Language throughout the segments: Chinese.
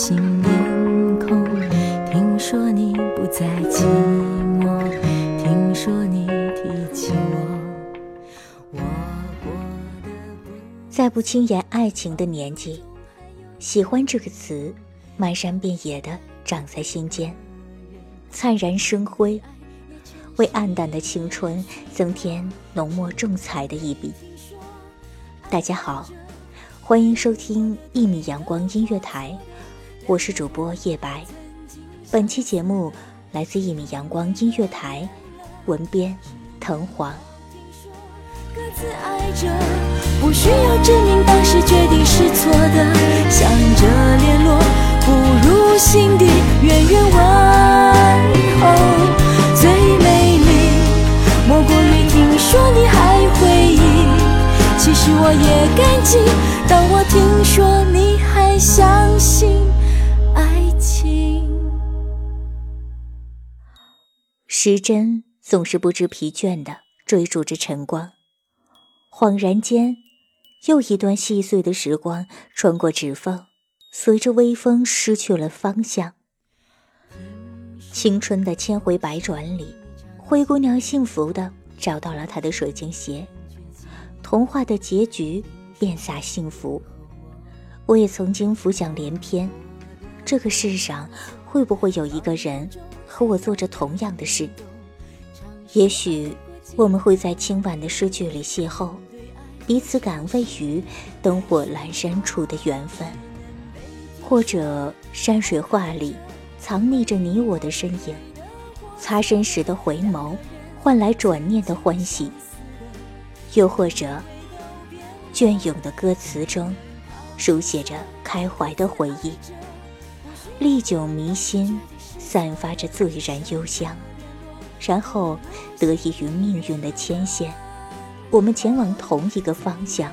新面孔，听说你不再寂寞，听说你提起我，我过得不。在不轻言爱情的年纪，喜欢这个词，漫山遍野的长在心间，灿然生辉，为暗淡的青春增添浓墨重彩的一笔。大家好，欢迎收听一米阳光音乐台，我是主播叶白。本期节目来自一米阳光音乐台，文编藤黄。各自爱着，不需要证明当时决定是错的。想着联络，不如心底远远问候。最美丽，莫过于听说你还回忆。其实我也感激，当我听说你还相信爱情。时针总是不知疲倦的追逐着晨光，恍然间，又一段细碎的时光穿过指缝，随着微风失去了方向。青春的千回百转里，灰姑娘幸福的找到了她的水晶鞋，童话的结局遍洒幸福。我也曾经浮想联翩，这个世上会不会有一个人和我做着同样的事？也许我们会在清晚的诗句里邂逅，彼此感慰于灯火阑珊处的缘分，或者山水画里藏匿着你我的身影，擦身时的回眸换来转念的欢喜，又或者隽永的歌词中书写着开怀的回忆，历久弥新，散发着醉然幽香。然后得益于命运的牵线，我们前往同一个方向。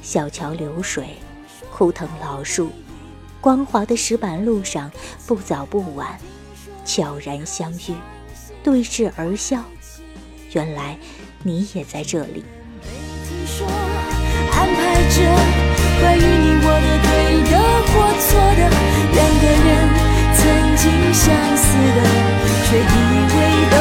小桥流水，枯藤老树，光滑的石板路上，不早不晚，悄然相遇，对视而笑。原来你也在这里。听说安排着关于你我的对的或错的，两个人曾经相似的，却以为都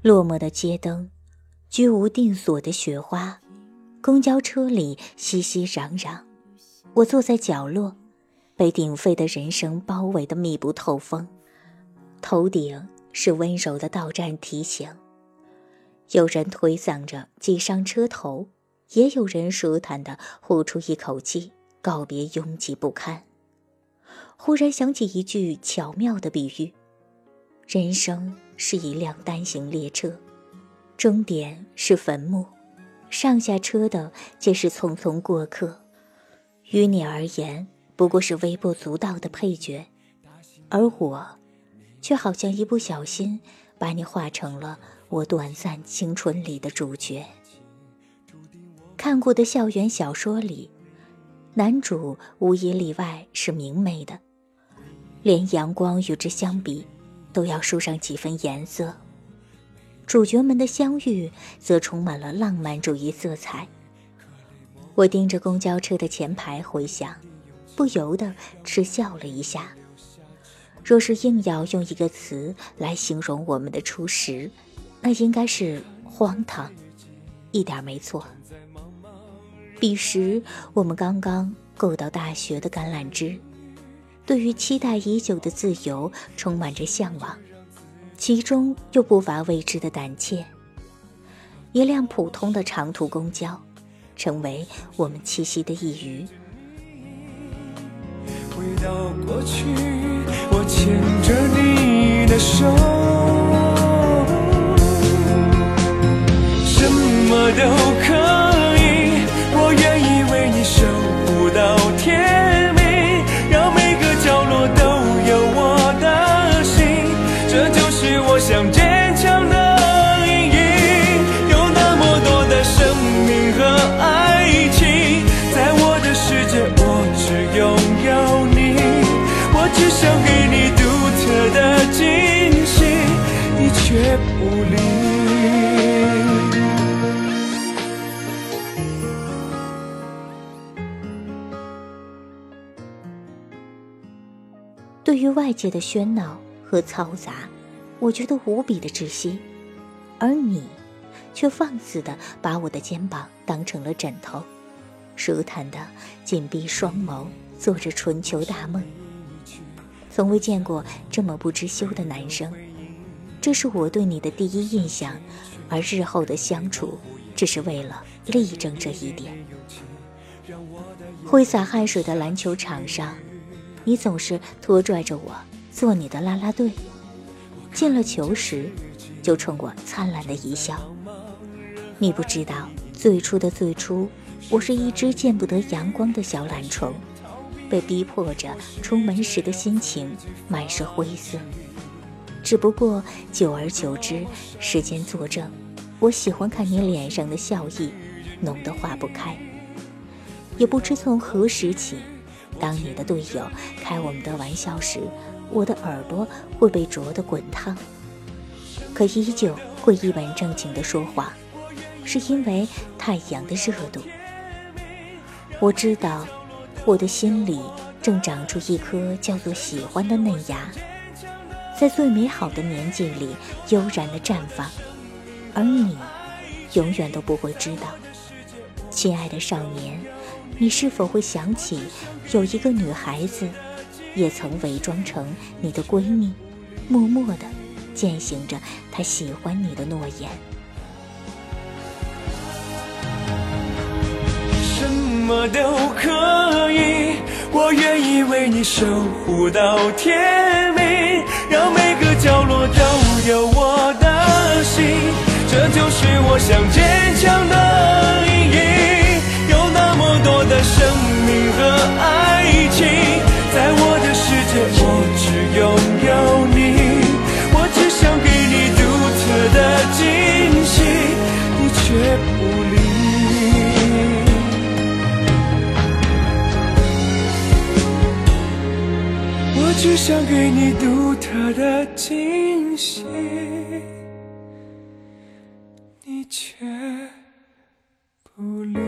落寞的街灯，居无定所的雪花，公交车里熙熙攘攘，我坐在角落，被鼎沸的人声包围的密不透风，头顶是温柔的到站提醒。有人推搡着挤上车头，也有人舒坦的呼出一口气，告别拥挤不堪。忽然想起一句巧妙的比喻：人生是一辆单行列车，终点是坟墓，上下车的皆是匆匆过客。于你而言，不过是微不足道的配角，而我，却好像一不小心把你画成了。我短暂青春里的主角，看过的校园小说里，男主无一例外是明媚的，连阳光与之相比，都要输上几分颜色。主角们的相遇则充满了浪漫主义色彩。我盯着公交车的前排回想，不由得嗤笑了一下。若是硬要用一个词来形容我们的初识，那应该是荒唐，一点没错。彼时我们刚刚够到大学的橄榄枝，对于期待已久的自由充满着向往，其中又不乏未知的胆怯。一辆普通的长途公交，成为我们栖息的一隅。回到过去，我牵着你的手。于外界的喧闹和嘈杂，我觉得无比的窒息，而你，却放肆的把我的肩膀当成了枕头，舒坦的紧闭双眸，做着春秋大梦。从未见过这么不知羞的男生，这是我对你的第一印象，而日后的相处，只是为了力证这一点。挥洒汗水的篮球场上。你总是拖拽着我做你的啦啦队，进了球时，就冲我灿烂的一笑。你不知道，最初的最初，我是一只见不得阳光的小懒虫，被逼迫着出门时的心情满是灰色。只不过久而久之，时间作证，我喜欢看你脸上的笑意，浓得化不开。也不知从何时起。当你的队友开我们的玩笑时，我的耳朵会被灼得滚烫，可依旧会一本正经地说话，是因为太阳的热度。我知道，我的心里正长出一颗叫做喜欢的嫩芽，在最美好的年纪里悠然地绽放，而你，永远都不会知道，亲爱的少年。你是否会想起，有一个女孩子，也曾伪装成你的闺蜜，默默地践行着她喜欢你的诺言？什么都可以，我愿意为你守护到天明，让每个角落都有我的心，这就是我想坚强的爱情，在我的世界，我只拥有你。我只想给你独特的惊喜，你却不理。我只想给你独特的惊喜，你却不理。